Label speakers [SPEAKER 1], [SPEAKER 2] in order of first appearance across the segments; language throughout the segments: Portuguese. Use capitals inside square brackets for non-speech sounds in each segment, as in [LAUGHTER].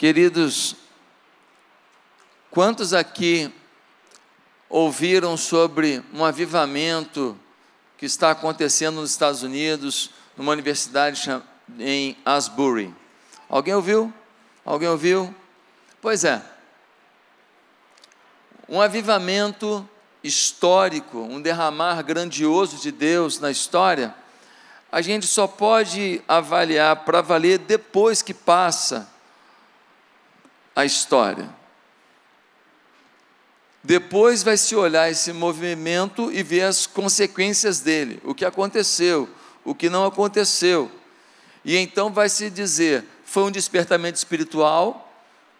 [SPEAKER 1] Queridos, quantos aqui ouviram sobre um avivamento que está acontecendo nos Estados Unidos, numa universidade em Asbury? Alguém ouviu? Alguém ouviu? Pois é. Um avivamento histórico, um derramar grandioso de Deus na história, a gente só pode avaliar para valer depois que passa a história. Depois vai se olhar esse movimento e ver as consequências dele, o que aconteceu, o que não aconteceu. E então vai se dizer: foi um despertamento espiritual,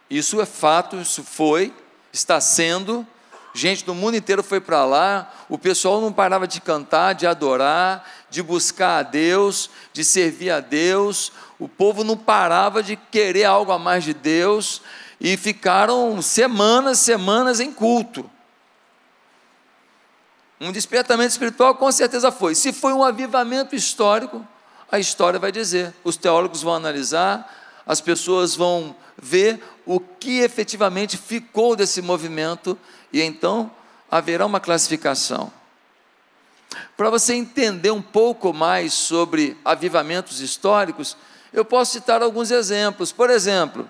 [SPEAKER 1] isso é fato, isso foi, está sendo. Gente do mundo inteiro foi para lá, o pessoal não parava de cantar, de adorar, de buscar a Deus, de servir a Deus, o povo não parava de querer algo a mais de Deus, e ficaram semanas, semanas em culto. Um despertamento espiritual com certeza foi. Se foi um avivamento histórico, a história vai dizer. Os teólogos vão analisar, as pessoas vão ver o que efetivamente ficou desse movimento e então haverá uma classificação. Para você entender um pouco mais sobre avivamentos históricos, eu posso citar alguns exemplos. Por exemplo,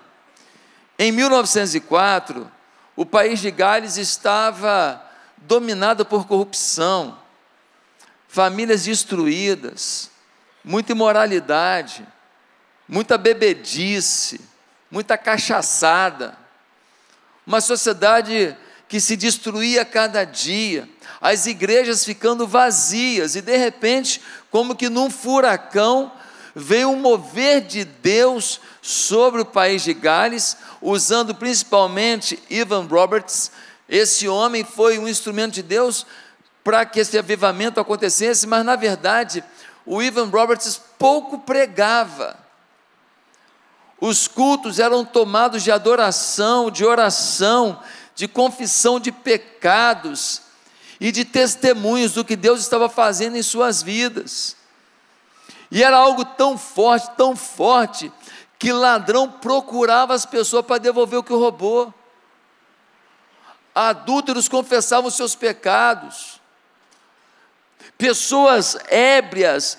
[SPEAKER 1] em 1904, o país de Gales estava dominado por corrupção, famílias destruídas, muita imoralidade, muita bebedice, muita cachaçada, uma sociedade que se destruía cada dia, as igrejas ficando vazias, e de repente, como que num furacão, veio um mover de Deus sobre o país de Gales, usando principalmente Ivan Roberts. Esse homem foi um instrumento de Deus para que esse avivamento acontecesse, mas na verdade, o Ivan Roberts pouco pregava. Os cultos eram tomados de adoração, de oração, de confissão de pecados e de testemunhos do que Deus estava fazendo em suas vidas. E era algo tão forte, tão forte, que ladrão procurava as pessoas para devolver o que roubou. Adúlteros confessavam seus pecados. Pessoas ébrias,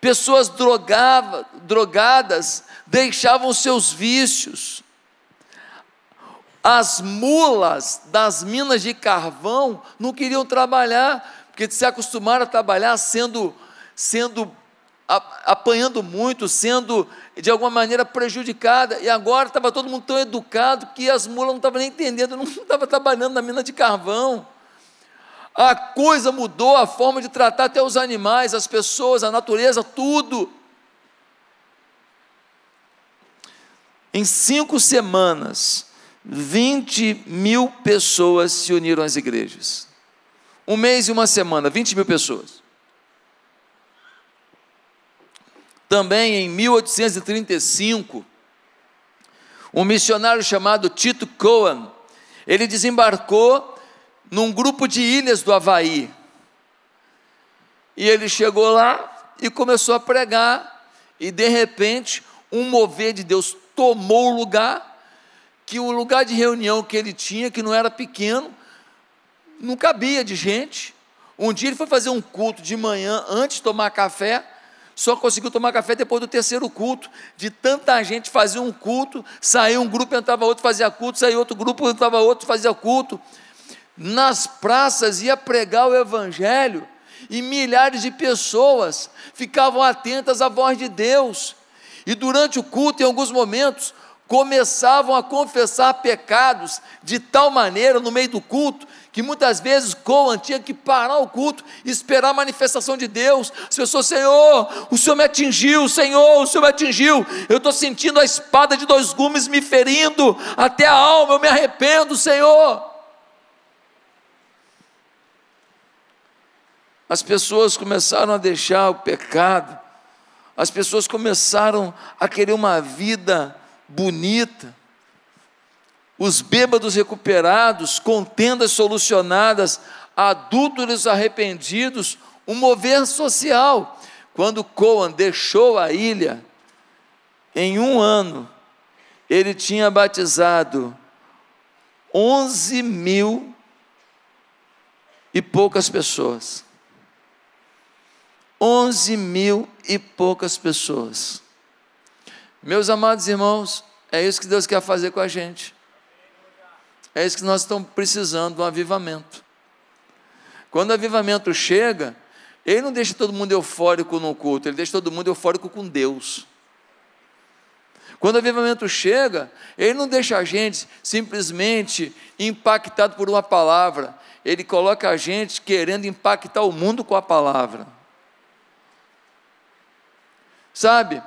[SPEAKER 1] pessoas drogava, drogadas, deixavam seus vícios. As mulas das minas de carvão não queriam trabalhar, porque se acostumaram a trabalhar sendo, sendo apanhando muito, sendo de alguma maneira prejudicada, e agora estava todo mundo tão educado que as mulas não estavam nem entendendo, [LAUGHS] não estavam trabalhando na mina de carvão. A coisa mudou, a forma de tratar até os animais, as pessoas, a natureza, tudo. Em cinco semanas, 20 mil pessoas se uniram às igrejas. Um mês e uma semana, 20 mil pessoas. Também em 1835, um missionário chamado Tito Cohen, ele desembarcou num grupo de ilhas do Havaí. E ele chegou lá e começou a pregar, e de repente, um mover de Deus tomou o lugar, que o lugar de reunião que ele tinha, que não era pequeno, não cabia de gente. Um dia ele foi fazer um culto de manhã, antes de tomar café, só conseguiu tomar café depois do terceiro culto. De tanta gente fazia um culto, saía um grupo, entrava outro, fazia culto, saía outro grupo, entrava outro, fazia culto. Nas praças ia pregar o evangelho e milhares de pessoas ficavam atentas à voz de Deus. E durante o culto, em alguns momentos, começavam a confessar pecados de tal maneira no meio do culto que muitas vezes Coan tinha que parar o culto e esperar a manifestação de Deus. As pessoas, Senhor, o Senhor me atingiu, Senhor, o Senhor me atingiu. Eu estou sentindo a espada de dois gumes me ferindo até a alma, eu me arrependo, Senhor. As pessoas começaram a deixar o pecado, as pessoas começaram a querer uma vida bonita, os bêbados recuperados, contendas solucionadas, adúlteros arrependidos, um mover social. Quando Coan deixou a ilha, em um ano, ele tinha batizado 11 mil e poucas pessoas. 11 mil e poucas pessoas. Meus amados irmãos, é isso que Deus quer fazer com a gente. É isso que nós estamos precisando, um avivamento. Quando o avivamento chega, ele não deixa todo mundo eufórico no culto, ele deixa todo mundo eufórico com Deus. Quando o avivamento chega, ele não deixa a gente simplesmente impactado por uma palavra, ele coloca a gente querendo impactar o mundo com a palavra. Sabe,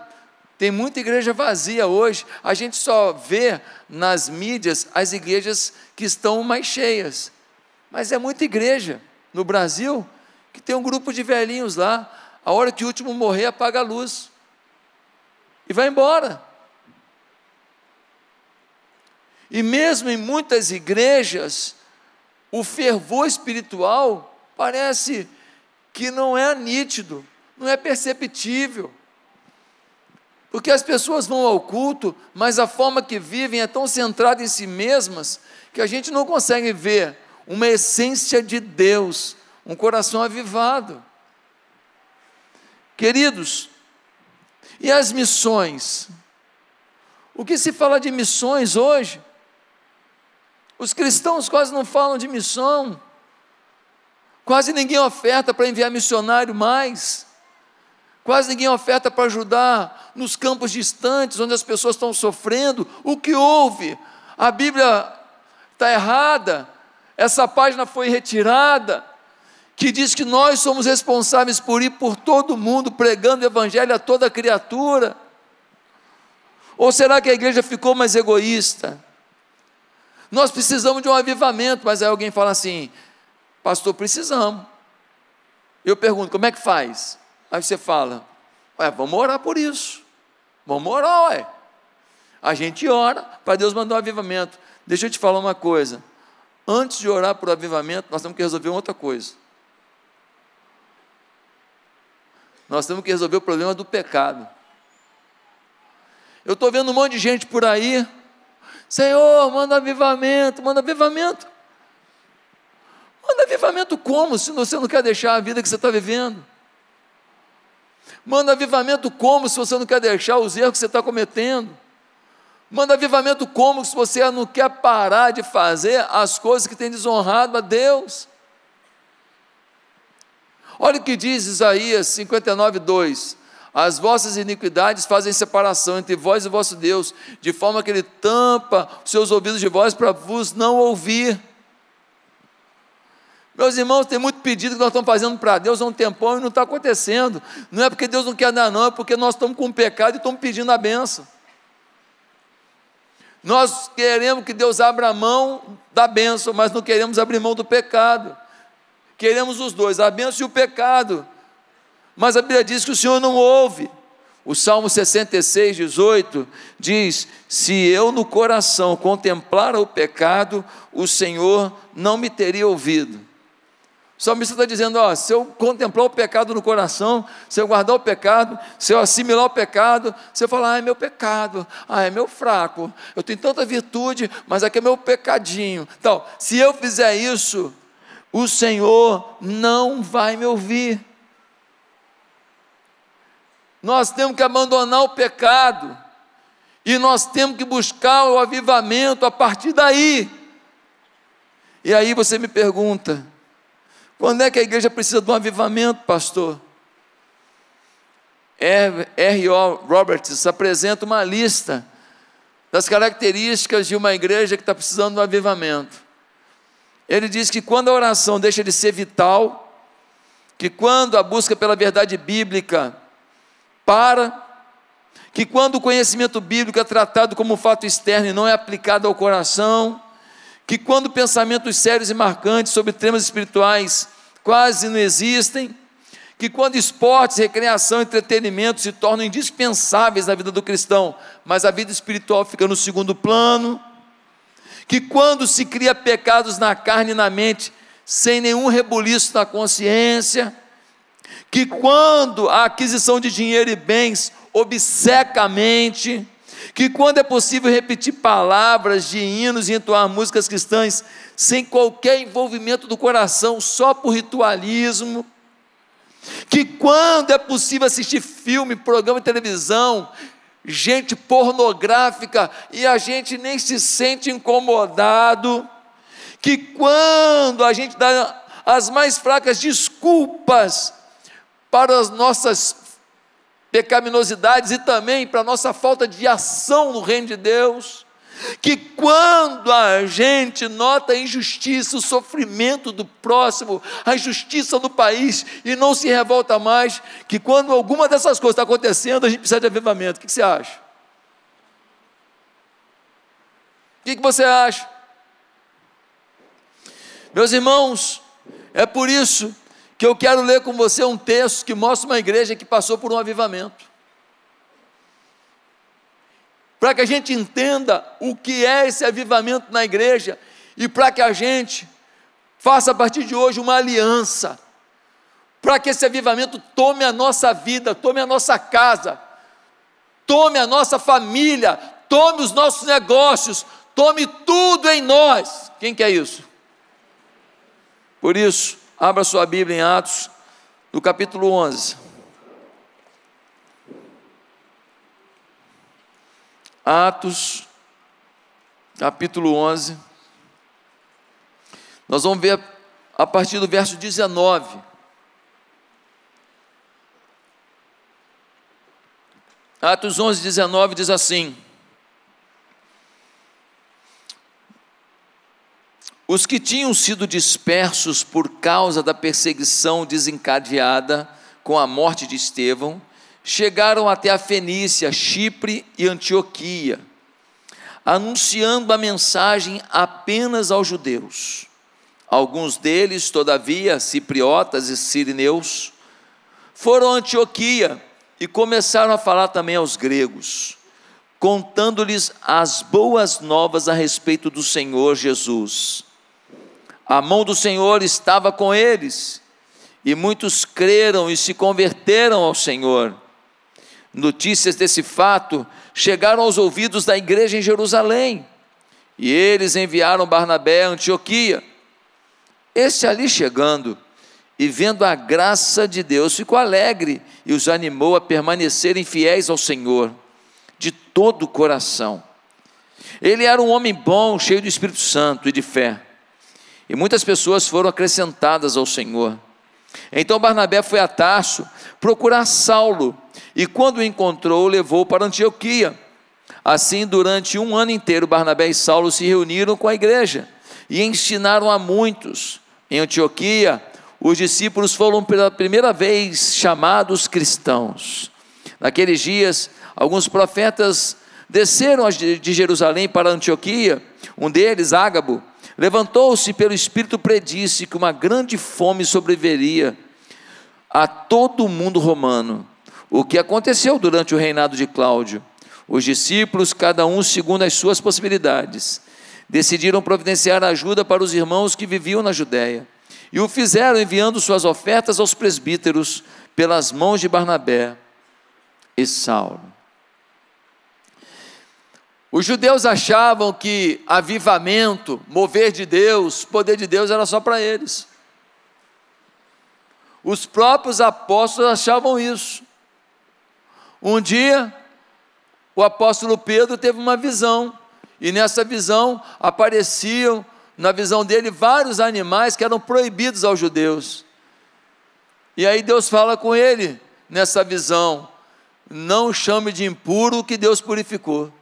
[SPEAKER 1] tem muita igreja vazia hoje, a gente só vê nas mídias as igrejas que estão mais cheias, mas é muita igreja no Brasil que tem um grupo de velhinhos lá, a hora que o último morrer, apaga a luz e vai embora. E mesmo em muitas igrejas, o fervor espiritual parece que não é nítido, não é perceptível. Porque as pessoas vão ao culto, mas a forma que vivem é tão centrada em si mesmas que a gente não consegue ver uma essência de Deus um coração avivado. Queridos, e as missões? O que se fala de missões hoje? Os cristãos quase não falam de missão, quase ninguém oferta para enviar missionário mais, quase ninguém oferta para ajudar nos campos distantes, onde as pessoas estão sofrendo. O que houve? A Bíblia está errada, essa página foi retirada que diz que nós somos responsáveis por ir por todo mundo pregando o evangelho a toda criatura? Ou será que a igreja ficou mais egoísta? Nós precisamos de um avivamento, mas aí alguém fala assim: Pastor, precisamos. Eu pergunto: como é que faz? Aí você fala: Ué, vamos orar por isso. Vamos orar, ué. A gente ora para Deus mandar um avivamento. Deixa eu te falar uma coisa. Antes de orar por avivamento, nós temos que resolver outra coisa. Nós temos que resolver o problema do pecado. Eu estou vendo um monte de gente por aí. Senhor, manda avivamento, manda avivamento. Manda avivamento como se você não quer deixar a vida que você está vivendo? Manda avivamento como se você não quer deixar os erros que você está cometendo? Manda avivamento como se você não quer parar de fazer as coisas que tem desonrado a Deus? Olha o que diz Isaías 59, 2: As vossas iniquidades fazem separação entre vós e vosso Deus, de forma que ele tampa os seus ouvidos de vós para vos não ouvir. Meus irmãos, tem muito pedido que nós estamos fazendo para Deus há um tempão e não está acontecendo. Não é porque Deus não quer dar, não, é porque nós estamos com pecado e estamos pedindo a benção. Nós queremos que Deus abra mão da benção, mas não queremos abrir mão do pecado. Queremos os dois, a bênção e o pecado. Mas a Bíblia diz que o Senhor não ouve. O Salmo 66, 18 diz: Se eu no coração contemplara o pecado, o Senhor não me teria ouvido. O salmista está dizendo: ó, se eu contemplar o pecado no coração, se eu guardar o pecado, se eu assimilar o pecado, eu falar, ah, é meu pecado, ah, é meu fraco, eu tenho tanta virtude, mas aqui é meu pecadinho. Então, se eu fizer isso, o Senhor não vai me ouvir. Nós temos que abandonar o pecado, e nós temos que buscar o avivamento a partir daí. E aí você me pergunta: quando é que a igreja precisa de um avivamento, pastor? R.O. Roberts apresenta uma lista das características de uma igreja que está precisando de um avivamento. Ele diz que quando a oração deixa de ser vital, que quando a busca pela verdade bíblica para, que quando o conhecimento bíblico é tratado como um fato externo e não é aplicado ao coração, que quando pensamentos sérios e marcantes sobre temas espirituais quase não existem, que quando esportes, recreação entretenimento se tornam indispensáveis na vida do cristão, mas a vida espiritual fica no segundo plano, que quando se cria pecados na carne e na mente, sem nenhum rebuliço na consciência, que quando a aquisição de dinheiro e bens obceca a mente, que quando é possível repetir palavras de hinos e entoar músicas cristãs sem qualquer envolvimento do coração, só por ritualismo, que quando é possível assistir filme, programa de televisão, gente pornográfica e a gente nem se sente incomodado, que quando a gente dá as mais fracas desculpas para as nossas pecaminosidades e também para a nossa falta de ação no reino de Deus, que quando a gente nota a injustiça, o sofrimento do próximo, a injustiça do país e não se revolta mais, que quando alguma dessas coisas está acontecendo, a gente precisa de avivamento. O que você acha? O que você acha? Meus irmãos, é por isso que eu quero ler com você um texto que mostra uma igreja que passou por um avivamento para que a gente entenda o que é esse avivamento na igreja e para que a gente faça a partir de hoje uma aliança, para que esse avivamento tome a nossa vida, tome a nossa casa, tome a nossa família, tome os nossos negócios, tome tudo em nós. Quem quer isso? Por isso, abra sua Bíblia em Atos, no capítulo 11. Atos, capítulo 11. Nós vamos ver a partir do verso 19. Atos 11, 19 diz assim: Os que tinham sido dispersos por causa da perseguição desencadeada com a morte de Estevão, chegaram até a Fenícia, Chipre e Antioquia, anunciando a mensagem apenas aos judeus. Alguns deles, todavia, cipriotas e sirineus, foram a Antioquia e começaram a falar também aos gregos, contando-lhes as boas novas a respeito do Senhor Jesus. A mão do Senhor estava com eles, e muitos creram e se converteram ao Senhor. Notícias desse fato chegaram aos ouvidos da igreja em Jerusalém, e eles enviaram Barnabé a Antioquia. Este ali chegando e vendo a graça de Deus, ficou alegre e os animou a permanecerem fiéis ao Senhor, de todo o coração. Ele era um homem bom, cheio do Espírito Santo e de fé, e muitas pessoas foram acrescentadas ao Senhor. Então Barnabé foi a Tarso procurar Saulo, e quando o encontrou, levou para Antioquia. Assim, durante um ano inteiro, Barnabé e Saulo se reuniram com a igreja e ensinaram a muitos. Em Antioquia, os discípulos foram pela primeira vez chamados cristãos. Naqueles dias, alguns profetas desceram de Jerusalém para Antioquia. Um deles, Ágabo, levantou-se pelo Espírito predisse que uma grande fome sobreveria a todo o mundo romano o que aconteceu durante o reinado de Cláudio. Os discípulos, cada um segundo as suas possibilidades, decidiram providenciar ajuda para os irmãos que viviam na Judéia. E o fizeram enviando suas ofertas aos presbíteros pelas mãos de Barnabé e Saulo. Os judeus achavam que avivamento, mover de Deus, poder de Deus era só para eles. Os próprios apóstolos achavam isso. Um dia, o apóstolo Pedro teve uma visão, e nessa visão apareciam, na visão dele, vários animais que eram proibidos aos judeus. E aí Deus fala com ele nessa visão: não chame de impuro o que Deus purificou.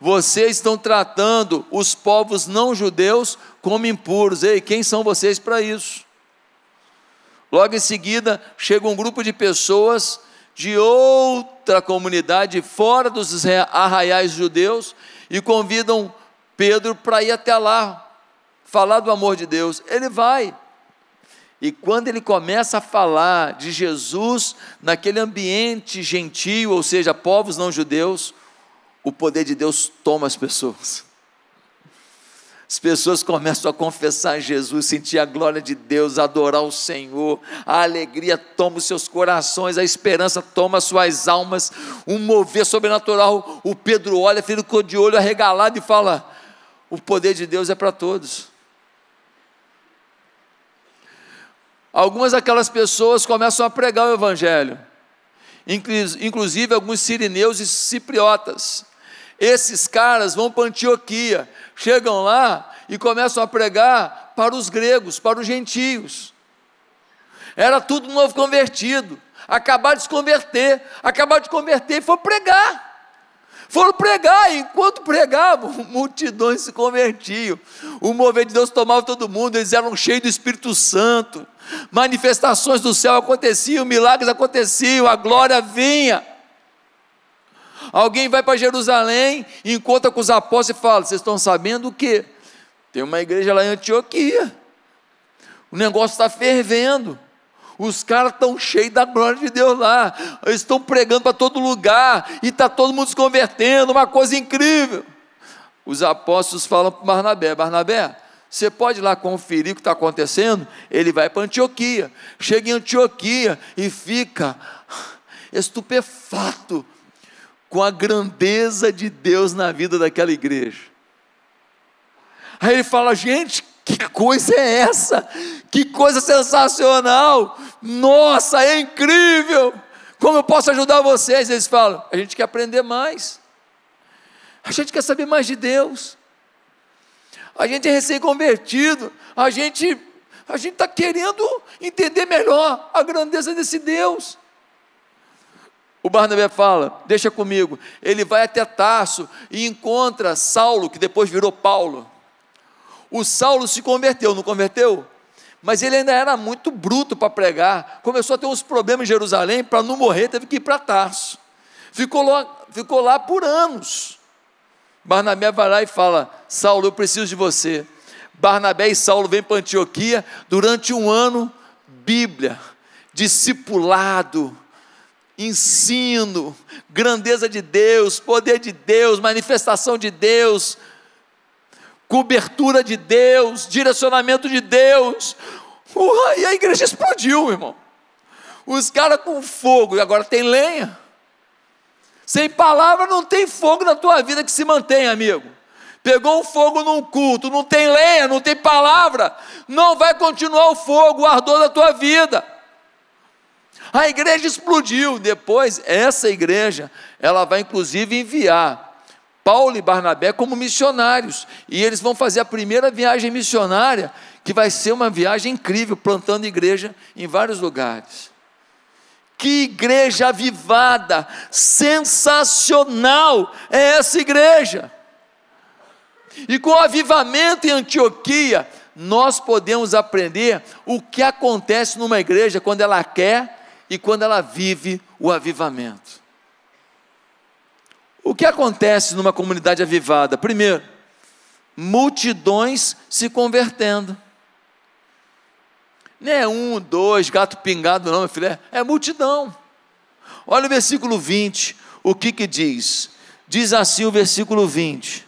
[SPEAKER 1] Vocês estão tratando os povos não judeus como impuros. Ei, quem são vocês para isso? Logo em seguida, chega um grupo de pessoas de outra comunidade, fora dos arraiais judeus, e convidam Pedro para ir até lá, falar do amor de Deus. Ele vai. E quando ele começa a falar de Jesus naquele ambiente gentil, ou seja, povos não judeus, o poder de Deus toma as pessoas. As pessoas começam a confessar Jesus, sentir a glória de Deus, adorar o Senhor, a alegria toma os seus corações, a esperança toma as suas almas, um mover sobrenatural. O Pedro olha, ficou de olho arregalado e fala: O poder de Deus é para todos. Algumas daquelas pessoas começam a pregar o Evangelho, inclusive alguns sirineus e cipriotas. Esses caras vão para Antioquia, chegam lá e começam a pregar para os gregos, para os gentios. Era tudo novo convertido, acabar de se converter, acabar de converter e foi pregar. Foram pregar, e enquanto pregavam, [LAUGHS] multidões se convertiam. O mover de Deus tomava todo mundo, eles eram cheios do Espírito Santo. Manifestações do céu aconteciam, milagres aconteciam, a glória vinha. Alguém vai para Jerusalém, encontra com os apóstolos e fala: Vocês estão sabendo o que? Tem uma igreja lá em Antioquia. O negócio está fervendo. Os caras estão cheios da glória de Deus lá. Eles estão pregando para todo lugar. E está todo mundo se convertendo. Uma coisa incrível. Os apóstolos falam para Barnabé: Barnabé, você pode ir lá conferir o que está acontecendo? Ele vai para Antioquia. Chega em Antioquia e fica estupefato com a grandeza de Deus na vida daquela igreja. Aí ele fala: gente, que coisa é essa? Que coisa sensacional! Nossa, é incrível! Como eu posso ajudar vocês? Eles falam: a gente quer aprender mais, a gente quer saber mais de Deus, a gente é recém-convertido, a gente a gente está querendo entender melhor a grandeza desse Deus. O Barnabé fala: Deixa comigo. Ele vai até Tarso e encontra Saulo, que depois virou Paulo. O Saulo se converteu, não converteu? Mas ele ainda era muito bruto para pregar. Começou a ter uns problemas em Jerusalém, para não morrer, teve que ir para Tarso. Ficou lá, ficou lá por anos. Barnabé vai lá e fala: Saulo, eu preciso de você. Barnabé e Saulo vêm para Antioquia durante um ano, Bíblia, discipulado, ensino, grandeza de Deus, poder de Deus, manifestação de Deus, cobertura de Deus, direcionamento de Deus. Uh, e a igreja explodiu, irmão. Os caras com fogo, e agora tem lenha. Sem palavra não tem fogo na tua vida que se mantém, amigo. Pegou um fogo num culto, não tem lenha, não tem palavra, não vai continuar o fogo, o ardor da tua vida. A igreja explodiu. Depois, essa igreja, ela vai inclusive enviar Paulo e Barnabé como missionários. E eles vão fazer a primeira viagem missionária, que vai ser uma viagem incrível, plantando igreja em vários lugares. Que igreja avivada, sensacional é essa igreja. E com o avivamento em Antioquia, nós podemos aprender o que acontece numa igreja quando ela quer e quando ela vive o avivamento. O que acontece numa comunidade avivada? Primeiro, multidões se convertendo. Não é um, dois, gato pingado, não, meu filho, é, é multidão. Olha o versículo 20, o que que diz? Diz assim o versículo 20: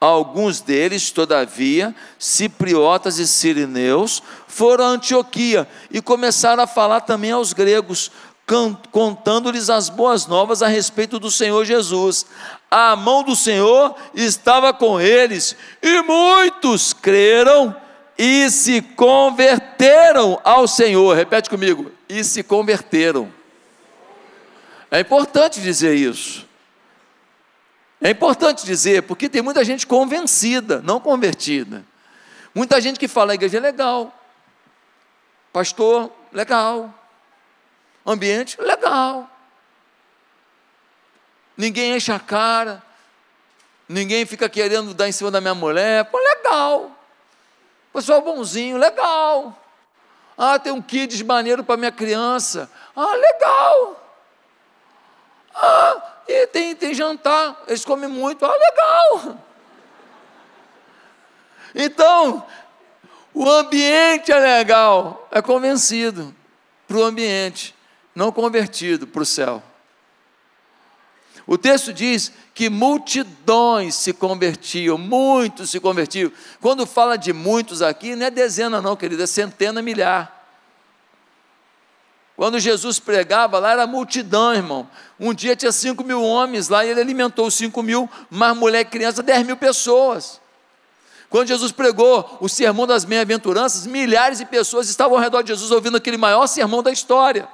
[SPEAKER 1] Alguns deles, todavia, cipriotas e sirineus, foram a Antioquia e começaram a falar também aos gregos, contando-lhes as boas novas a respeito do Senhor Jesus. A mão do Senhor estava com eles e muitos creram e se converteram ao Senhor. Repete comigo: e se converteram. É importante dizer isso. É importante dizer, porque tem muita gente convencida, não convertida. Muita gente que fala, a igreja é legal. Pastor, legal. Ambiente, legal. Ninguém enche a cara. Ninguém fica querendo dar em cima da minha mulher. Pô, legal. Pessoal bonzinho, legal. Ah, tem um kids maneiro para minha criança. Ah, legal. Ah, e tem, tem jantar, eles comem muito, ah, legal. Então, o ambiente é legal, é convencido para o ambiente, não convertido para o céu. O texto diz que multidões se convertiam, muitos se convertiam. Quando fala de muitos aqui, não é dezena, não, querido, é centena, milhar. Quando Jesus pregava lá, era multidão, irmão. Um dia tinha cinco mil homens lá e ele alimentou cinco mil, mais mulher e criança, dez mil pessoas. Quando Jesus pregou o sermão das bem-aventuranças, milhares de pessoas estavam ao redor de Jesus ouvindo aquele maior sermão da história.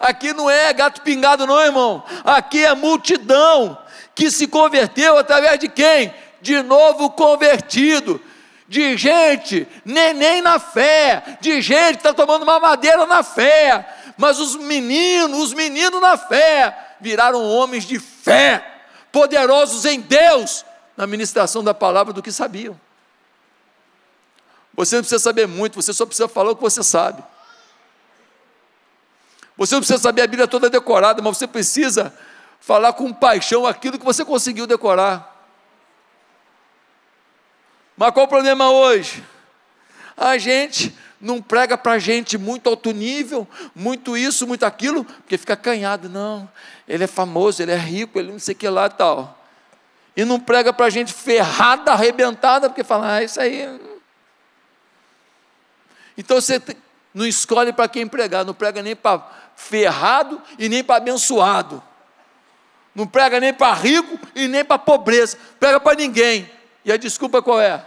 [SPEAKER 1] Aqui não é gato pingado, não, irmão. Aqui é multidão que se converteu através de quem? De novo convertido. De gente, neném na fé, de gente que está tomando uma madeira na fé, mas os meninos, os meninos na fé, viraram homens de fé, poderosos em Deus, na ministração da palavra do que sabiam. Você não precisa saber muito, você só precisa falar o que você sabe. Você não precisa saber a Bíblia toda decorada, mas você precisa falar com paixão aquilo que você conseguiu decorar. Mas qual o problema hoje? A gente não prega para gente muito alto nível, muito isso, muito aquilo, porque fica canhado. Não, ele é famoso, ele é rico, ele não sei o que lá e tal. E não prega para gente ferrada, arrebentada, porque fala, ah, isso aí. Então você não escolhe para quem pregar, não prega nem para ferrado e nem para abençoado. Não prega nem para rico e nem para pobreza. Prega para ninguém. E a desculpa qual é?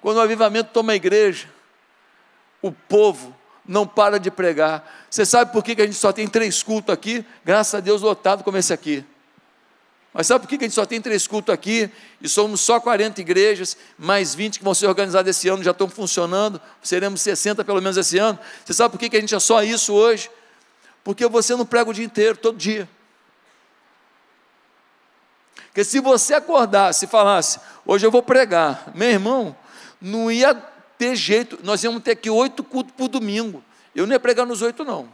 [SPEAKER 1] Quando o avivamento toma a igreja, o povo não para de pregar. Você sabe por que a gente só tem três cultos aqui? Graças a Deus lotado como esse aqui. Mas sabe por que a gente só tem três cultos aqui e somos só 40 igrejas, mais 20 que vão ser organizadas esse ano, já estão funcionando, seremos 60 pelo menos esse ano. Você sabe por que a gente é só isso hoje? Porque você não prega o dia inteiro, todo dia. Porque se você acordasse e falasse, hoje eu vou pregar, meu irmão, não ia ter jeito, nós íamos ter aqui oito cultos por domingo. Eu não ia pregar nos oito, não.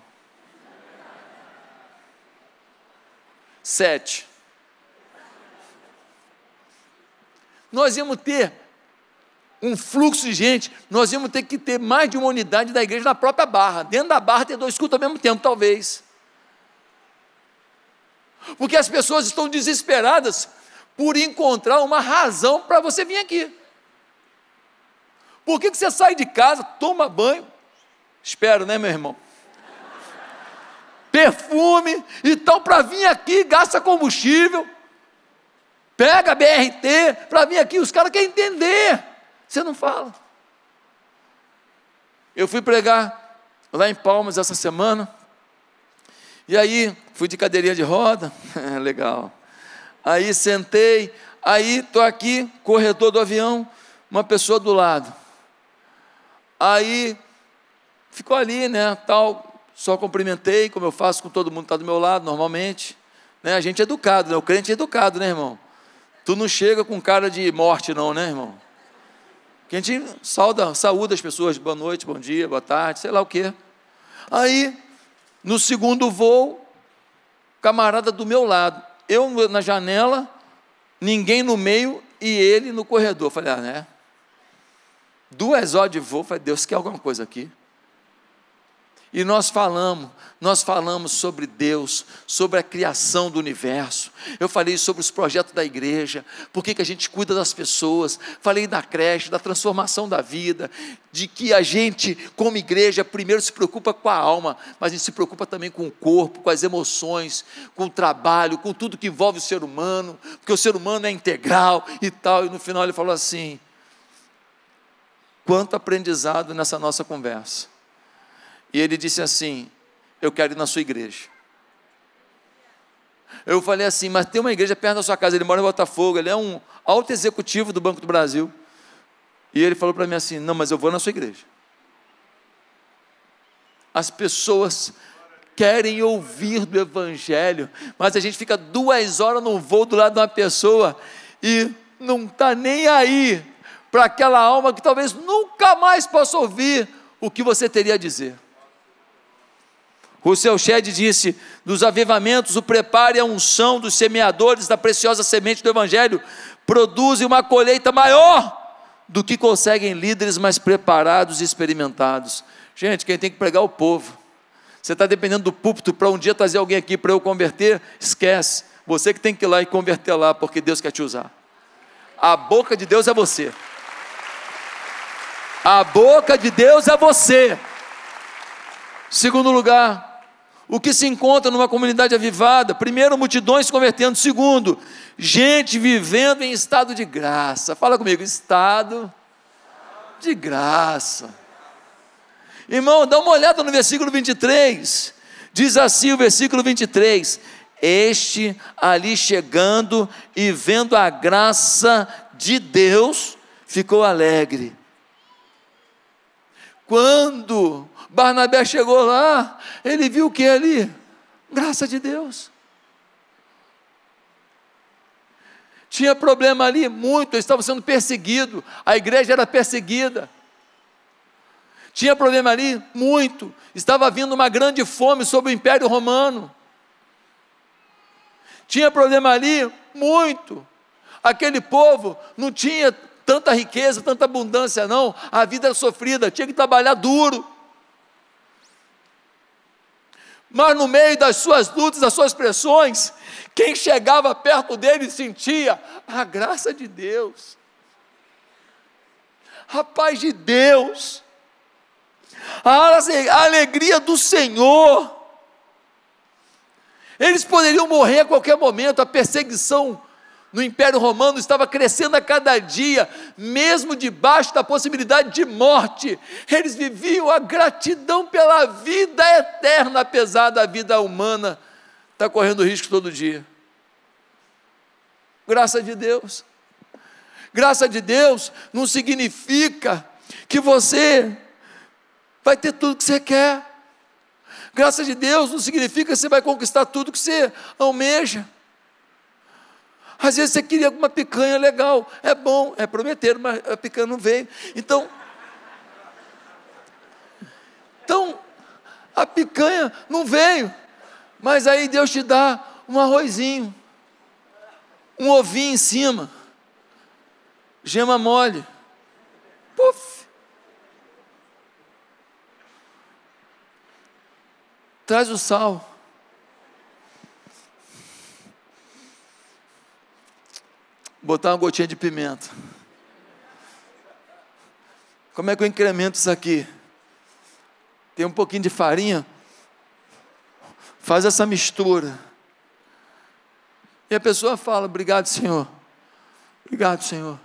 [SPEAKER 1] Sete. Nós íamos ter um fluxo de gente, nós íamos ter que ter mais de uma unidade da igreja na própria barra. Dentro da barra ter dois cultos ao mesmo tempo, talvez. Porque as pessoas estão desesperadas por encontrar uma razão para você vir aqui. Por que, que você sai de casa, toma banho, espero, né, meu irmão? Perfume, então para vir aqui gasta combustível Pega a BRT para vir aqui, os caras querem entender. Você não fala. Eu fui pregar lá em Palmas essa semana. E aí, fui de cadeirinha de roda. [LAUGHS] Legal. Aí sentei. Aí, estou aqui, corredor do avião, uma pessoa do lado. Aí, ficou ali, né, tal. Só cumprimentei, como eu faço com todo mundo que está do meu lado, normalmente. Né, a gente é educado, né? o crente é educado, né, irmão? Tu não chega com cara de morte, não, né, irmão? Que a gente sauda, saúda as pessoas, boa noite, bom dia, boa tarde, sei lá o quê. Aí, no segundo voo, camarada do meu lado, eu na janela, ninguém no meio e ele no corredor. Falei, ah, né? Duas horas de voo, falei, Deus quer alguma coisa aqui. E nós falamos, nós falamos sobre Deus, sobre a criação do universo. Eu falei sobre os projetos da igreja, por que a gente cuida das pessoas. Falei da creche, da transformação da vida, de que a gente, como igreja, primeiro se preocupa com a alma, mas a gente se preocupa também com o corpo, com as emoções, com o trabalho, com tudo que envolve o ser humano, porque o ser humano é integral e tal. E no final ele falou assim: quanto aprendizado nessa nossa conversa. E ele disse assim: Eu quero ir na sua igreja. Eu falei assim, mas tem uma igreja perto da sua casa. Ele mora em Botafogo, ele é um alto executivo do Banco do Brasil. E ele falou para mim assim: Não, mas eu vou na sua igreja. As pessoas querem ouvir do Evangelho, mas a gente fica duas horas no voo do lado de uma pessoa e não está nem aí para aquela alma que talvez nunca mais possa ouvir o que você teria a dizer. Rousseau Shedd disse: dos avivamentos, o preparo e a unção dos semeadores da preciosa semente do Evangelho produzem uma colheita maior do que conseguem líderes mais preparados e experimentados. Gente, quem tem que pregar é o povo. Você está dependendo do púlpito para um dia trazer alguém aqui para eu converter? Esquece. Você que tem que ir lá e converter lá, porque Deus quer te usar. A boca de Deus é você. A boca de Deus é você. Segundo lugar, o que se encontra numa comunidade avivada? Primeiro, multidões se convertendo. Segundo, gente vivendo em estado de graça. Fala comigo, estado de graça. Irmão, dá uma olhada no versículo 23. Diz assim o versículo 23: Este ali chegando e vendo a graça de Deus, ficou alegre. Quando Barnabé chegou lá, ele viu o que ali? Graça de Deus. Tinha problema ali, muito, eles estavam sendo perseguidos, a igreja era perseguida. Tinha problema ali? Muito. Estava vindo uma grande fome sobre o Império Romano. Tinha problema ali? Muito. Aquele povo não tinha tanta riqueza, tanta abundância, não. A vida era sofrida, tinha que trabalhar duro. Mas no meio das suas lutas, das suas pressões, quem chegava perto dele sentia a graça de Deus, a paz de Deus a alegria do Senhor. Eles poderiam morrer a qualquer momento, a perseguição no Império Romano estava crescendo a cada dia, mesmo debaixo da possibilidade de morte. Eles viviam a gratidão pela vida eterna, apesar da vida humana estar tá correndo risco todo dia. Graça de Deus. Graça de Deus não significa que você vai ter tudo que você quer. Graça de Deus não significa que você vai conquistar tudo que você almeja. Às vezes você queria uma picanha legal, é bom, é prometer, mas a picanha não veio. Então, então a picanha não veio, mas aí Deus te dá um arrozinho, um ovinho em cima, gema mole, puf, Traz o sal. Botar uma gotinha de pimenta. Como é que eu incremento isso aqui? Tem um pouquinho de farinha. Faz essa mistura. E a pessoa fala: Obrigado, Senhor. Obrigado, Senhor.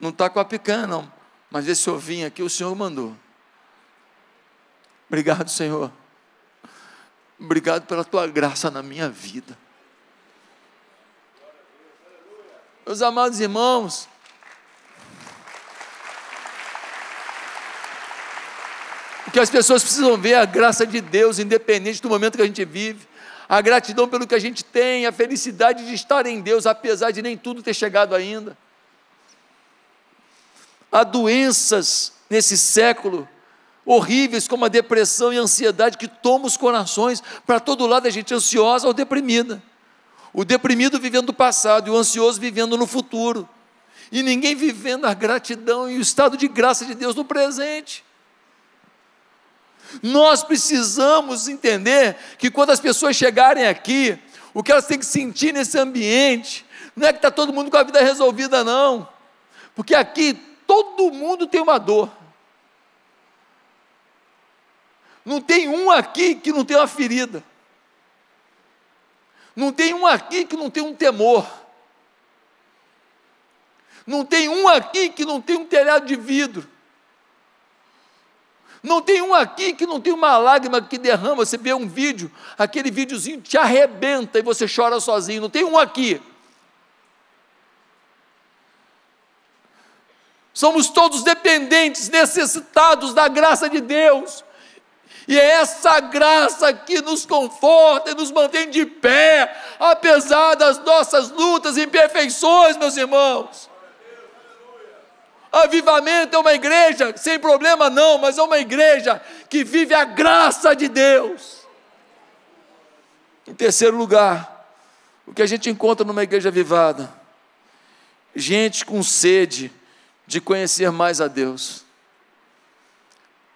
[SPEAKER 1] Não está com a picanha, não. Mas esse ovinho aqui o Senhor mandou. Obrigado, Senhor. Obrigado pela tua graça na minha vida. Meus amados irmãos, o que as pessoas precisam ver é a graça de Deus, independente do momento que a gente vive, a gratidão pelo que a gente tem, a felicidade de estar em Deus, apesar de nem tudo ter chegado ainda. Há doenças nesse século horríveis como a depressão e a ansiedade que tomam os corações, para todo lado a gente ansiosa ou deprimida. O deprimido vivendo do passado e o ansioso vivendo no futuro. E ninguém vivendo a gratidão e o estado de graça de Deus no presente. Nós precisamos entender que quando as pessoas chegarem aqui, o que elas têm que sentir nesse ambiente, não é que está todo mundo com a vida resolvida, não. Porque aqui todo mundo tem uma dor. Não tem um aqui que não tem uma ferida. Não tem um aqui que não tem um temor. Não tem um aqui que não tem um telhado de vidro. Não tem um aqui que não tem uma lágrima que derrama. Você vê um vídeo, aquele videozinho te arrebenta e você chora sozinho. Não tem um aqui. Somos todos dependentes, necessitados da graça de Deus. E é essa graça que nos conforta e nos mantém de pé, apesar das nossas lutas e imperfeições, meus irmãos. Avivamento é uma igreja sem problema, não, mas é uma igreja que vive a graça de Deus. Em terceiro lugar, o que a gente encontra numa igreja avivada? Gente com sede de conhecer mais a Deus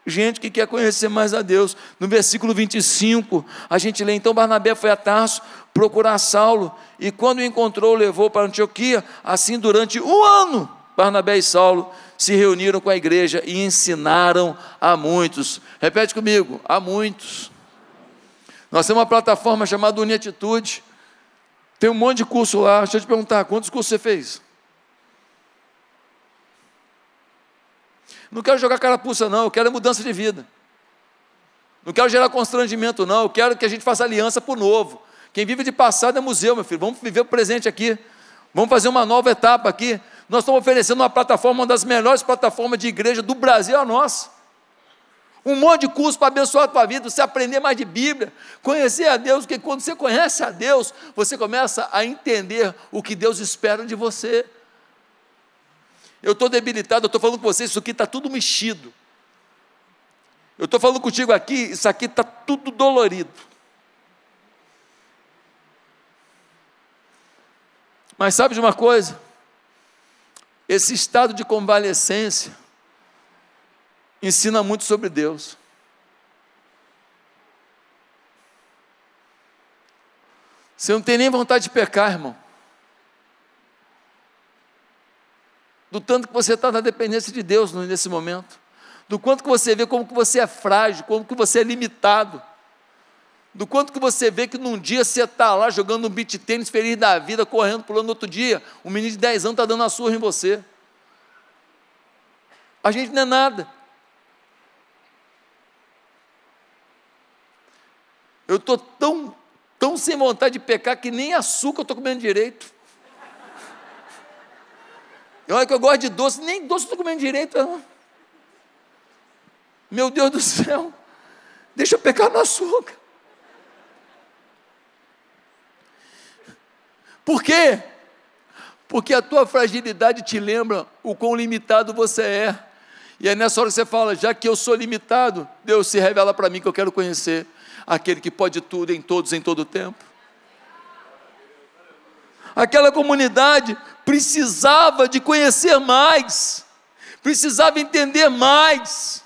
[SPEAKER 1] gente que quer conhecer mais a Deus. No versículo 25, a gente lê: então Barnabé foi a Tarso procurar Saulo, e quando o encontrou, levou para Antioquia. Assim, durante um ano, Barnabé e Saulo se reuniram com a igreja e ensinaram a muitos. Repete comigo: a muitos. Nós temos uma plataforma chamada Uniatitude. Tem um monte de curso lá. Deixa eu te perguntar: quantos cursos você fez? Não quero jogar carapuça, não, eu quero mudança de vida. Não quero gerar constrangimento, não, eu quero que a gente faça aliança o novo. Quem vive de passado é museu, meu filho. Vamos viver o presente aqui. Vamos fazer uma nova etapa aqui. Nós estamos oferecendo uma plataforma, uma das melhores plataformas de igreja do Brasil, a nossa. Um monte de curso para abençoar a tua vida, você aprender mais de Bíblia, conhecer a Deus, porque quando você conhece a Deus, você começa a entender o que Deus espera de você eu estou debilitado, eu estou falando com vocês, isso aqui está tudo mexido. Eu estou falando contigo aqui, isso aqui está tudo dolorido. Mas sabe de uma coisa? Esse estado de convalescência ensina muito sobre Deus. Você não tem nem vontade de pecar, irmão. Do tanto que você está na dependência de Deus nesse momento, do quanto que você vê como que você é frágil, como que você é limitado, do quanto que você vê que num dia você está lá jogando um beat tênis feliz da vida, correndo, pulando outro dia, um menino de 10 anos está dando a surra em você. A gente não é nada. Eu estou tão, tão sem vontade de pecar que nem açúcar eu estou comendo direito. Olha que eu gosto de doce, nem doce estou comendo direito. Não. Meu Deus do céu, deixa eu pecar no açúcar. Por quê? Porque a tua fragilidade te lembra o quão limitado você é. E é nessa hora que você fala, já que eu sou limitado, Deus se revela para mim que eu quero conhecer aquele que pode tudo em todos, em todo tempo. Aquela comunidade precisava de conhecer mais, precisava entender mais.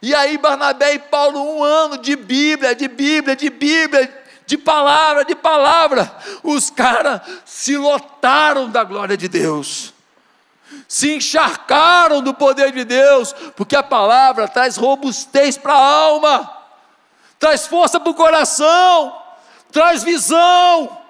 [SPEAKER 1] E aí, Barnabé e Paulo, um ano de Bíblia, de Bíblia, de Bíblia, de palavra, de palavra, os caras se lotaram da glória de Deus, se encharcaram do poder de Deus, porque a palavra traz robustez para a alma, traz força para o coração, traz visão.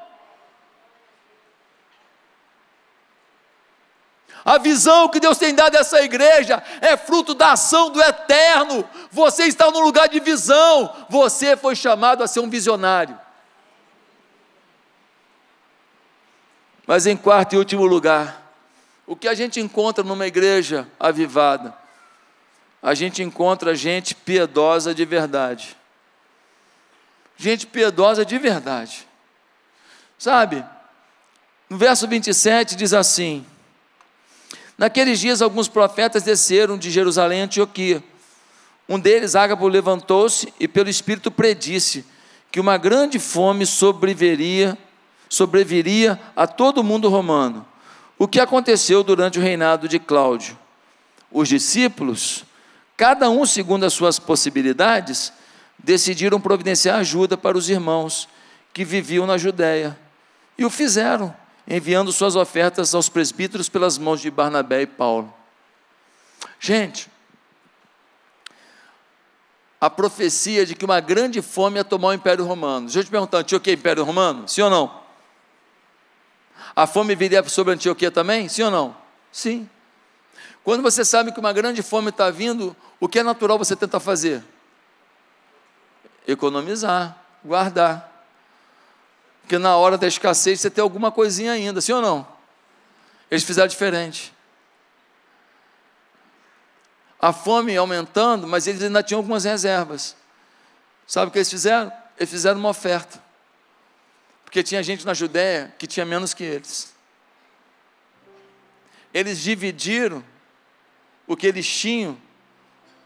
[SPEAKER 1] A visão que Deus tem dado a essa igreja é fruto da ação do eterno. Você está no lugar de visão. Você foi chamado a ser um visionário. Mas em quarto e último lugar, o que a gente encontra numa igreja avivada? A gente encontra gente piedosa de verdade. Gente piedosa de verdade. Sabe? No verso 27 diz assim: Naqueles dias, alguns profetas desceram de Jerusalém a Antioquia. Um deles, Ágabo, levantou-se e, pelo Espírito, predisse que uma grande fome sobreviria, sobreviria a todo o mundo romano. O que aconteceu durante o reinado de Cláudio? Os discípulos, cada um segundo as suas possibilidades, decidiram providenciar ajuda para os irmãos que viviam na Judéia. E o fizeram enviando suas ofertas aos presbíteros pelas mãos de Barnabé e Paulo. Gente, a profecia de que uma grande fome ia tomar o Império Romano. Deixa eu te perguntar, Antioquia é Império Romano? Sim ou não? A fome viria sobre Antioquia também? Sim ou não? Sim. Quando você sabe que uma grande fome está vindo, o que é natural você tentar fazer? Economizar, guardar. Porque na hora da escassez você tem alguma coisinha ainda, sim ou não? Eles fizeram diferente. A fome aumentando, mas eles ainda tinham algumas reservas. Sabe o que eles fizeram? Eles fizeram uma oferta. Porque tinha gente na Judéia que tinha menos que eles. Eles dividiram o que eles tinham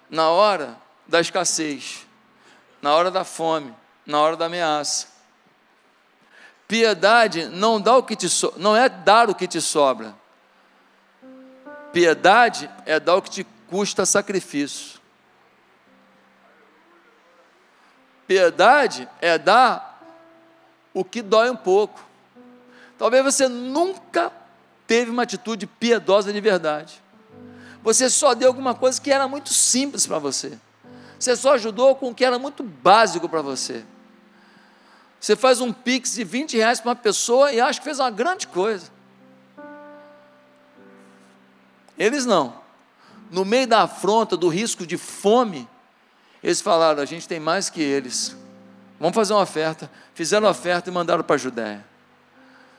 [SPEAKER 1] na hora da escassez, na hora da fome, na hora da ameaça. Piedade não dá o que te so... não é dar o que te sobra. Piedade é dar o que te custa sacrifício. Piedade é dar o que dói um pouco. Talvez você nunca teve uma atitude piedosa de verdade. Você só deu alguma coisa que era muito simples para você. Você só ajudou com o que era muito básico para você. Você faz um pix de 20 reais para uma pessoa e acha que fez uma grande coisa. Eles não. No meio da afronta, do risco de fome, eles falaram: a gente tem mais que eles. Vamos fazer uma oferta. Fizeram a oferta e mandaram para a Judéia.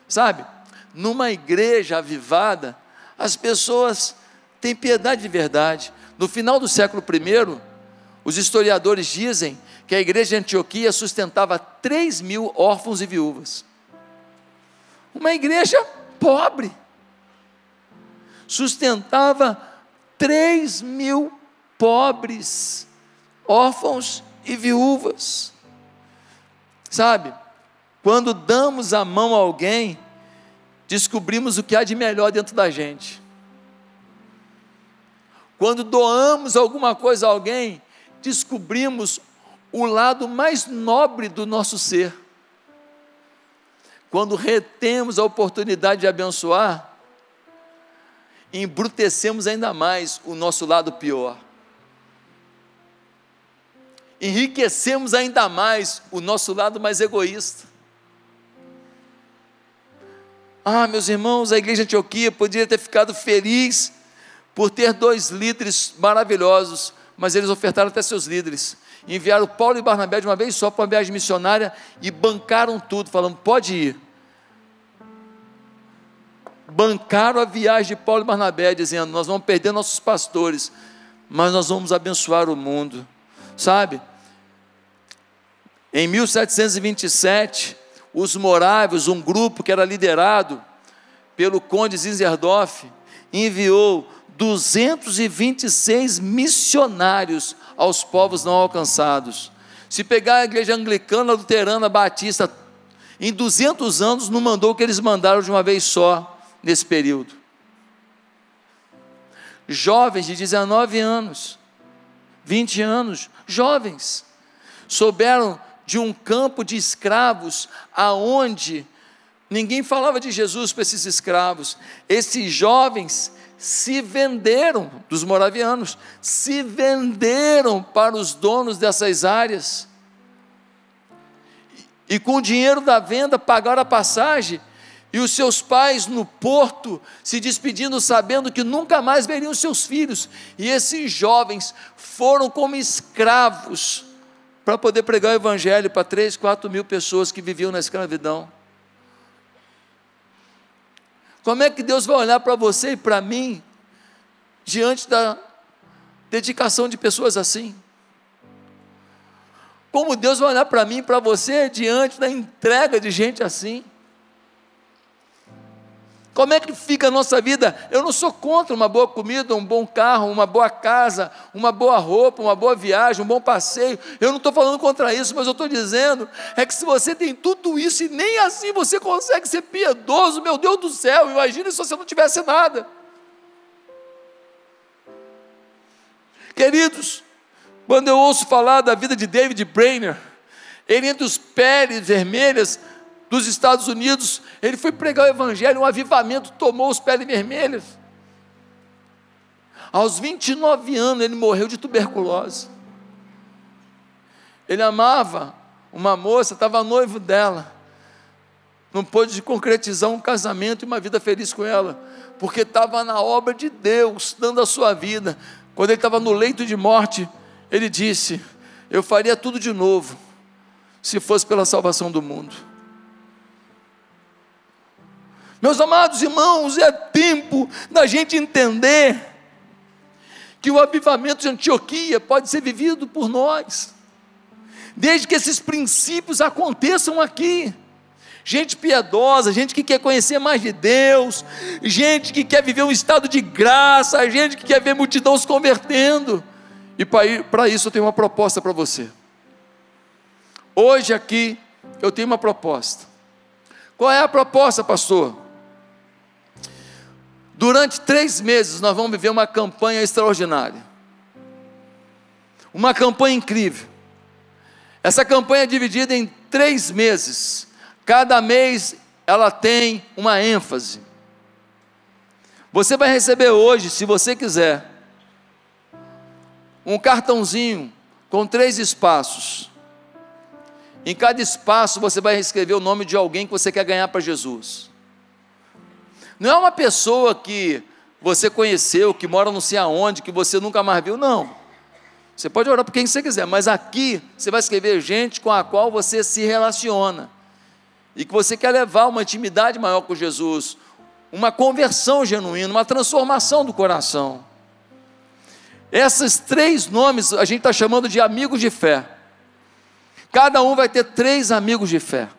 [SPEAKER 1] Sabe, numa igreja avivada, as pessoas têm piedade de verdade. No final do século I, os historiadores dizem que a igreja de Antioquia sustentava 3 mil órfãos e viúvas. Uma igreja pobre. Sustentava 3 mil pobres, órfãos e viúvas. Sabe, quando damos a mão a alguém, descobrimos o que há de melhor dentro da gente. Quando doamos alguma coisa a alguém, descobrimos o lado mais nobre do nosso ser. Quando retemos a oportunidade de abençoar, embrutecemos ainda mais o nosso lado pior. Enriquecemos ainda mais o nosso lado mais egoísta. Ah, meus irmãos, a igreja de Antioquia poderia ter ficado feliz por ter dois líderes maravilhosos, mas eles ofertaram até seus líderes. Enviaram Paulo e Barnabé de uma vez só para uma viagem missionária e bancaram tudo, falando: pode ir. Bancaram a viagem de Paulo e Barnabé, dizendo: nós vamos perder nossos pastores, mas nós vamos abençoar o mundo. Sabe? Em 1727, os moráveis, um grupo que era liderado pelo conde Zinzerdorf, enviou 226 missionários aos povos não alcançados. Se pegar a igreja anglicana, luterana, batista, em 200 anos não mandou o que eles mandaram de uma vez só nesse período. Jovens de 19 anos, 20 anos, jovens, souberam de um campo de escravos aonde ninguém falava de Jesus para esses escravos. Esses jovens se venderam, dos moravianos, se venderam para os donos dessas áreas. E com o dinheiro da venda pagaram a passagem, e os seus pais no porto se despedindo, sabendo que nunca mais veriam seus filhos. E esses jovens foram como escravos para poder pregar o evangelho para três, quatro mil pessoas que viviam na escravidão. Como é que Deus vai olhar para você e para mim diante da dedicação de pessoas assim? Como Deus vai olhar para mim e para você diante da entrega de gente assim? Como é que fica a nossa vida? Eu não sou contra uma boa comida, um bom carro, uma boa casa, uma boa roupa, uma boa viagem, um bom passeio. Eu não estou falando contra isso, mas eu estou dizendo é que se você tem tudo isso e nem assim você consegue ser piedoso, meu Deus do céu, imagine se você não tivesse nada. Queridos, quando eu ouço falar da vida de David Brainerd, ele entre os peles vermelhas dos Estados Unidos, ele foi pregar o Evangelho, um avivamento tomou os peles vermelhas. Aos 29 anos ele morreu de tuberculose. Ele amava uma moça, estava noivo dela. Não pôde concretizar um casamento e uma vida feliz com ela, porque estava na obra de Deus, dando a sua vida. Quando ele estava no leito de morte, ele disse: Eu faria tudo de novo, se fosse pela salvação do mundo. Meus amados irmãos, é tempo da gente entender que o avivamento de Antioquia pode ser vivido por nós, desde que esses princípios aconteçam aqui. Gente piedosa, gente que quer conhecer mais de Deus, gente que quer viver um estado de graça, gente que quer ver multidão se convertendo. E para isso eu tenho uma proposta para você. Hoje aqui eu tenho uma proposta. Qual é a proposta, pastor? Durante três meses nós vamos viver uma campanha extraordinária. Uma campanha incrível. Essa campanha é dividida em três meses. Cada mês ela tem uma ênfase. Você vai receber hoje, se você quiser, um cartãozinho com três espaços. Em cada espaço você vai escrever o nome de alguém que você quer ganhar para Jesus. Não é uma pessoa que você conheceu, que mora não sei aonde, que você nunca mais viu, não. Você pode orar por quem você quiser, mas aqui você vai escrever gente com a qual você se relaciona e que você quer levar uma intimidade maior com Jesus, uma conversão genuína, uma transformação do coração. Esses três nomes a gente está chamando de amigos de fé. Cada um vai ter três amigos de fé.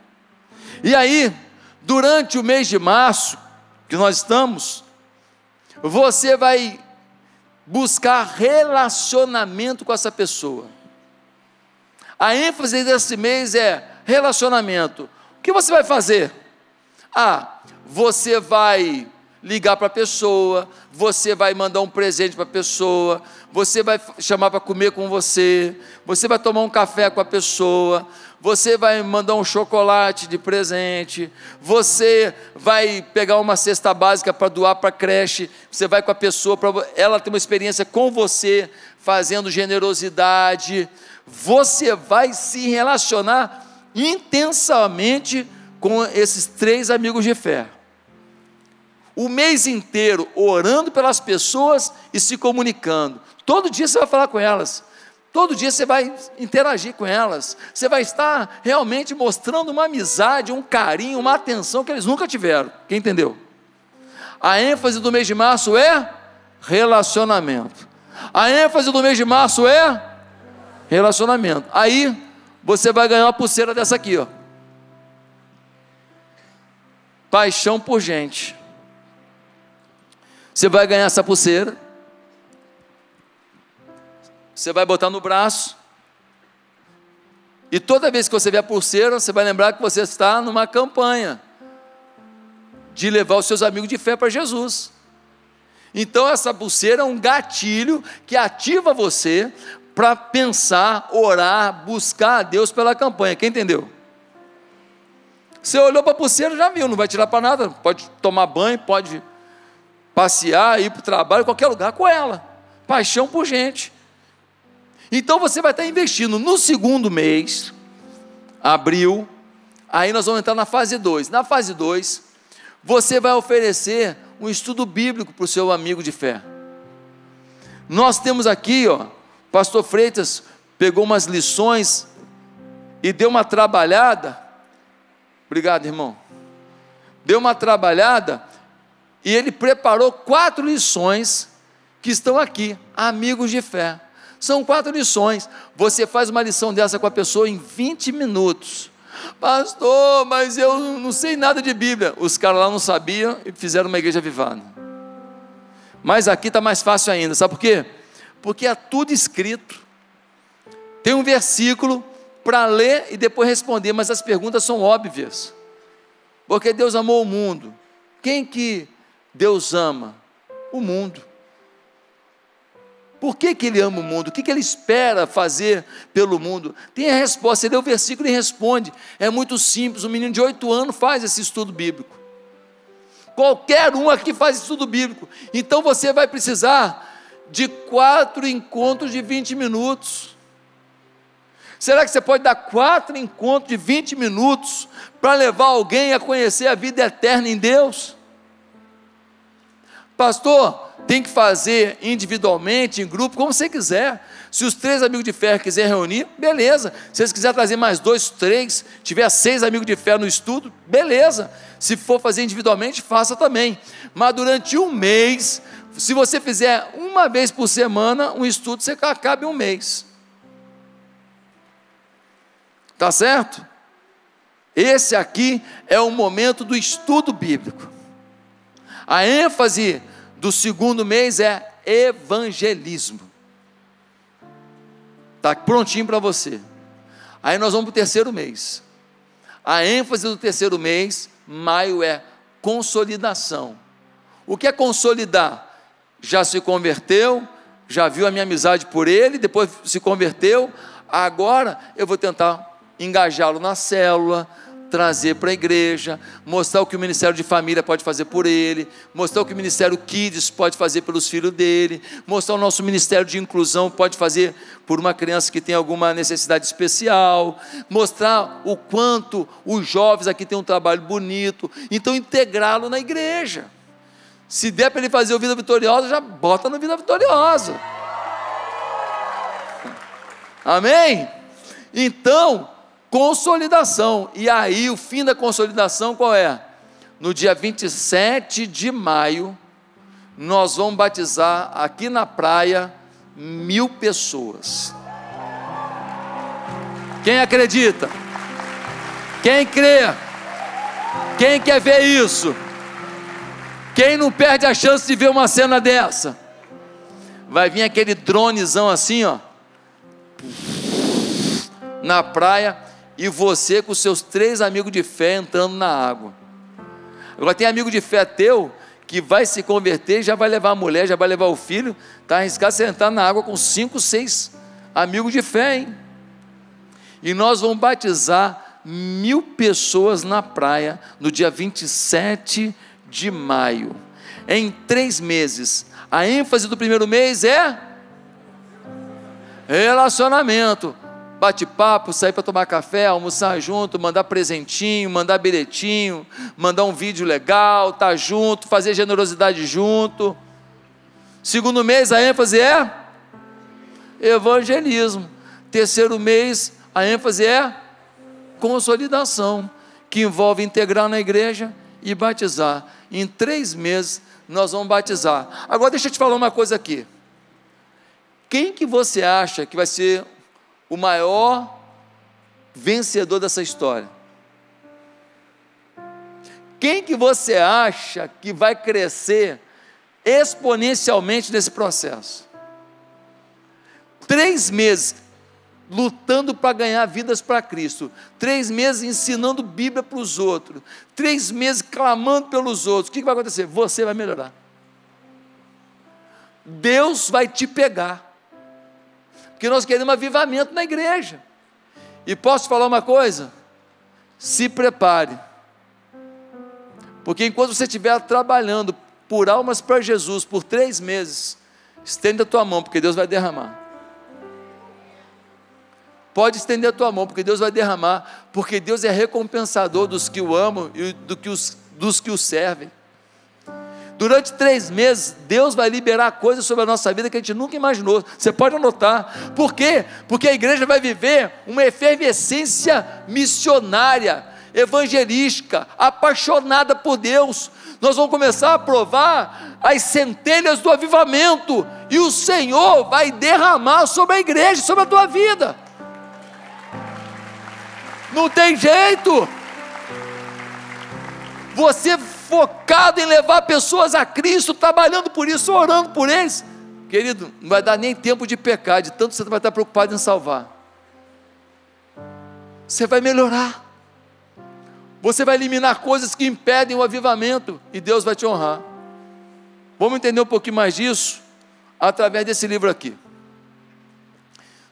[SPEAKER 1] E aí, durante o mês de março, que nós estamos, você vai buscar relacionamento com essa pessoa. A ênfase desse mês é relacionamento. O que você vai fazer? Ah, você vai ligar para a pessoa, você vai mandar um presente para a pessoa, você vai chamar para comer com você, você vai tomar um café com a pessoa, você vai mandar um chocolate de presente, você vai pegar uma cesta básica para doar para a creche, você vai com a pessoa, para ela ter uma experiência com você, fazendo generosidade, você vai se relacionar intensamente com esses três amigos de fé. O mês inteiro orando pelas pessoas e se comunicando. Todo dia você vai falar com elas. Todo dia você vai interagir com elas, você vai estar realmente mostrando uma amizade, um carinho, uma atenção que eles nunca tiveram. Quem entendeu? A ênfase do mês de março é relacionamento. A ênfase do mês de março é relacionamento. Aí você vai ganhar uma pulseira dessa aqui, ó. Paixão por gente. Você vai ganhar essa pulseira você vai botar no braço. E toda vez que você ver a pulseira, você vai lembrar que você está numa campanha de levar os seus amigos de fé para Jesus. Então, essa pulseira é um gatilho que ativa você para pensar, orar, buscar a Deus pela campanha. Quem entendeu? Você olhou para a pulseira, já viu, não vai tirar para nada. Pode tomar banho, pode passear, ir para o trabalho, qualquer lugar com ela. Paixão por gente. Então você vai estar investindo no segundo mês, abril, aí nós vamos entrar na fase 2. Na fase 2, você vai oferecer um estudo bíblico para o seu amigo de fé. Nós temos aqui, ó, pastor Freitas pegou umas lições e deu uma trabalhada. Obrigado, irmão. Deu uma trabalhada e ele preparou quatro lições que estão aqui, amigos de fé. São quatro lições. Você faz uma lição dessa com a pessoa em 20 minutos. Pastor, mas eu não sei nada de Bíblia. Os caras lá não sabiam e fizeram uma igreja vivada. Mas aqui está mais fácil ainda. Sabe por quê? Porque é tudo escrito. Tem um versículo para ler e depois responder, mas as perguntas são óbvias. Porque Deus amou o mundo. Quem que Deus ama? O mundo. Por que, que ele ama o mundo? O que, que ele espera fazer pelo mundo? Tem a resposta, ele lê o versículo e responde. É muito simples, um menino de oito anos faz esse estudo bíblico. Qualquer um aqui faz estudo bíblico. Então você vai precisar de quatro encontros de 20 minutos. Será que você pode dar quatro encontros de 20 minutos para levar alguém a conhecer a vida eterna em Deus? Pastor, tem que fazer individualmente, em grupo, como você quiser. Se os três amigos de fé quiserem reunir, beleza. Se eles quiserem trazer mais dois, três, tiver seis amigos de fé no estudo, beleza. Se for fazer individualmente, faça também. Mas durante um mês, se você fizer uma vez por semana um estudo, você acaba em um mês. Tá certo? Esse aqui é o momento do estudo bíblico. A ênfase do segundo mês é evangelismo. Está prontinho para você. Aí nós vamos para o terceiro mês. A ênfase do terceiro mês, maio, é consolidação. O que é consolidar? Já se converteu, já viu a minha amizade por ele, depois se converteu, Agora eu vou tentar engajá-lo na célula, trazer para a igreja, mostrar o que o Ministério de Família pode fazer por ele, mostrar o que o Ministério Kids pode fazer pelos filhos dele, mostrar o nosso Ministério de Inclusão pode fazer por uma criança que tem alguma necessidade especial, mostrar o quanto os jovens aqui têm um trabalho bonito, então integrá-lo na igreja. Se der para ele fazer o Vida Vitoriosa, já bota no Vida Vitoriosa. Amém? Então, consolidação. E aí, o fim da consolidação qual é? No dia 27 de maio, nós vamos batizar aqui na praia mil pessoas. Quem acredita? Quem crê? Quem quer ver isso? Quem não perde a chance de ver uma cena dessa? Vai vir aquele dronezão assim, ó, na praia e você com seus três amigos de fé entrando na água. Agora tem amigo de fé teu que vai se converter, já vai levar a mulher, já vai levar o filho, está arriscado você entrar na água com cinco, seis amigos de fé, hein? E nós vamos batizar mil pessoas na praia no dia 27 de maio. Em três meses. A ênfase do primeiro mês é relacionamento bate-papo, sair para tomar café, almoçar junto, mandar presentinho, mandar bilhetinho, mandar um vídeo legal, estar tá junto, fazer generosidade junto. Segundo mês, a ênfase é evangelismo. Terceiro mês, a ênfase é consolidação, que envolve integrar na igreja e batizar. Em três meses, nós vamos batizar. Agora, deixa eu te falar uma coisa aqui. Quem que você acha que vai ser o maior vencedor dessa história? Quem que você acha que vai crescer exponencialmente nesse processo? Três meses lutando para ganhar vidas para Cristo, três meses ensinando Bíblia para os outros, três meses clamando pelos outros. O que vai acontecer? Você vai melhorar. Deus vai te pegar porque nós queremos avivamento na igreja. E posso falar uma coisa? Se prepare, porque enquanto você estiver trabalhando por almas para Jesus por três meses, estenda a tua mão, porque Deus vai derramar. Pode estender a tua mão, porque Deus vai derramar, porque Deus é recompensador dos que o amam e do que os, dos que o servem. Durante três meses, Deus vai liberar coisas sobre a nossa vida que a gente nunca imaginou. Você pode anotar. Por quê? Porque a igreja vai viver uma efervescência missionária, evangelística, apaixonada por Deus. Nós vamos começar a provar as centelhas do avivamento, e o Senhor vai derramar sobre a igreja, sobre a tua vida. Não tem jeito. Você focado em levar pessoas a Cristo, trabalhando por isso, orando por eles, querido, não vai dar nem tempo de pecar, de tanto você vai estar preocupado em salvar. Você vai melhorar. Você vai eliminar coisas que impedem o avivamento e Deus vai te honrar. Vamos entender um pouquinho mais disso através desse livro aqui.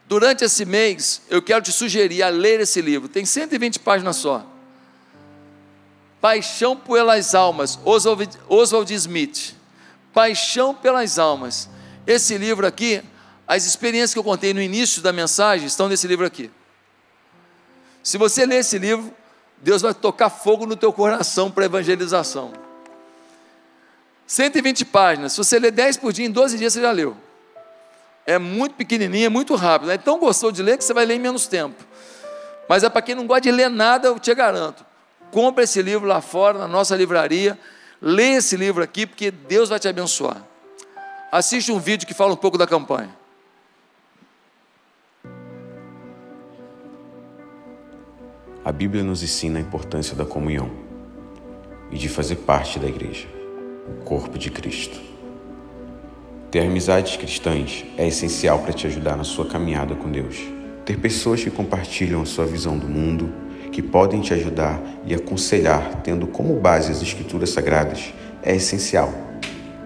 [SPEAKER 1] Durante esse mês, eu quero te sugerir a ler esse livro. Tem 120 páginas só. Paixão pelas almas, Oswald, Smith. Paixão pelas almas. Esse livro aqui, as experiências que eu contei no início da mensagem estão nesse livro aqui. Se você ler esse livro, Deus vai tocar fogo no teu coração para evangelização. 120 páginas. Se você ler 10 por dia, em 12 dias você já leu. É muito pequenininho, é muito rápido. É tão gostoso de ler que você vai ler em menos tempo. Mas é para quem não gosta de ler nada, eu te garanto. Compre esse livro lá fora, na nossa livraria. Lê esse livro aqui, porque Deus vai te abençoar. Assiste um vídeo que fala um pouco da campanha.
[SPEAKER 2] A Bíblia nos ensina a importância da comunhão e de fazer parte da igreja, o corpo de Cristo. Ter amizades cristãs é essencial para te ajudar na sua caminhada com Deus. Ter pessoas que compartilham a sua visão do mundo que podem te ajudar e aconselhar, tendo como base as Escrituras Sagradas, é essencial.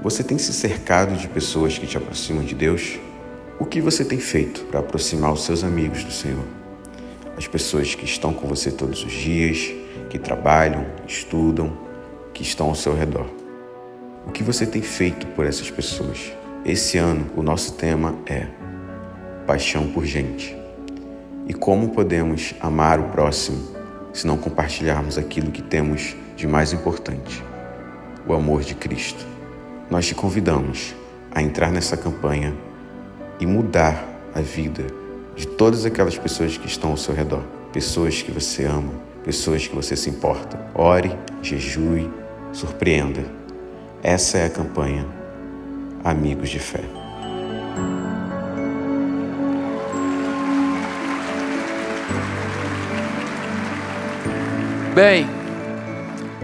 [SPEAKER 2] Você tem se cercado de pessoas que te aproximam de Deus? O que você tem feito para aproximar os seus amigos do Senhor? As pessoas que estão com você todos os dias, que trabalham, estudam, que estão ao seu redor. O que você tem feito por essas pessoas? Esse ano, o nosso tema é Paixão por Gente. E como podemos amar o próximo se não compartilharmos aquilo que temos de mais importante? O amor de Cristo. Nós te convidamos a entrar nessa campanha e mudar a vida de todas aquelas pessoas que estão ao seu redor, pessoas que você ama, pessoas que você se importa. Ore, jejue, surpreenda. Essa é a campanha Amigos de Fé.
[SPEAKER 1] Bem,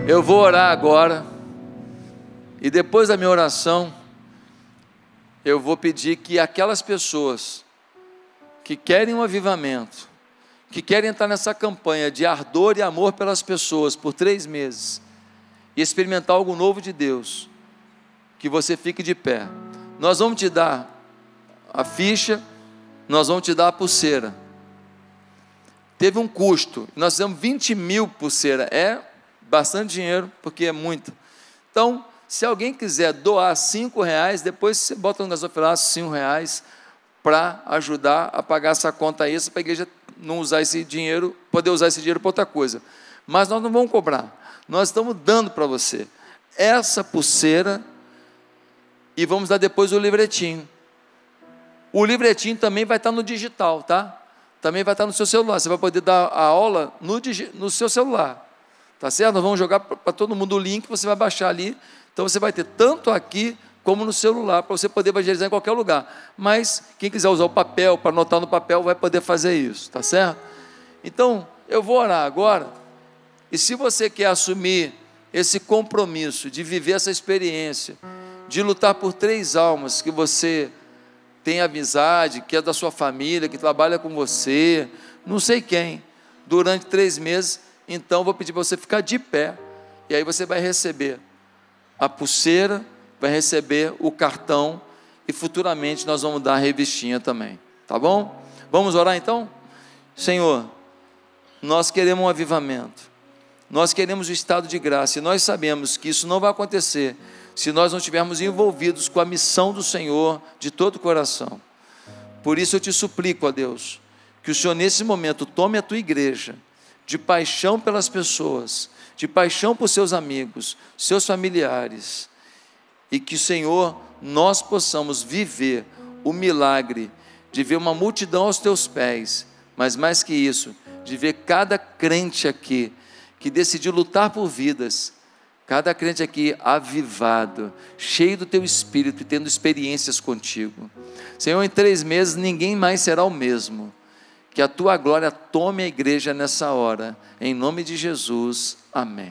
[SPEAKER 1] eu vou orar agora e depois da minha oração eu vou pedir que aquelas pessoas que querem um avivamento, que querem entrar nessa campanha de ardor e amor pelas pessoas por três meses e experimentar algo novo de Deus, que você fique de pé. Nós vamos te dar a ficha, nós vamos te dar a pulseira. Teve um custo, nós fizemos 20 mil pulseira, é bastante dinheiro, porque é muito. Então, se alguém quiser doar cinco reais, depois você bota no gasofilaço cinco reais para ajudar a pagar essa conta extra para a igreja não usar esse dinheiro, poder usar esse dinheiro para outra coisa. Mas nós não vamos cobrar. Nós estamos dando para você essa pulseira e vamos dar depois o livretinho. O livretinho também vai estar no digital, tá? Também vai estar no seu celular. Você vai poder dar a aula no, no seu celular. Tá certo? Nós vamos jogar para todo mundo o link, você vai baixar ali então você vai ter tanto aqui como no celular, para você poder evangelizar em qualquer lugar. Mas quem quiser usar o papel para anotar no papel vai poder fazer isso, tá certo? Então, eu vou orar agora. E se você quer assumir esse compromisso de viver essa experiência, de lutar por três almas que você tem amizade, que é da sua família, que trabalha com você, não sei quem, durante três meses, então vou pedir para você ficar de pé, e aí você vai receber a pulseira, vai receber o cartão e futuramente nós vamos dar a revistinha também. Tá bom? Vamos orar então? Senhor, nós queremos um avivamento. Nós queremos o estado de graça e nós sabemos que isso não vai acontecer se nós não estivermos envolvidos com a missão do Senhor de todo o coração. Por isso eu te suplico, a Deus, que o Senhor nesse momento tome a tua igreja de paixão pelas pessoas de paixão por seus amigos, seus familiares, e que, Senhor, nós possamos viver o milagre de ver uma multidão aos teus pés, mas mais que isso, de ver cada crente aqui que decidiu lutar por vidas, cada crente aqui avivado, cheio do teu espírito e tendo experiências contigo. Senhor, em três meses ninguém mais será o mesmo. Que a tua glória tome a igreja nessa hora. Em nome de Jesus. Amém.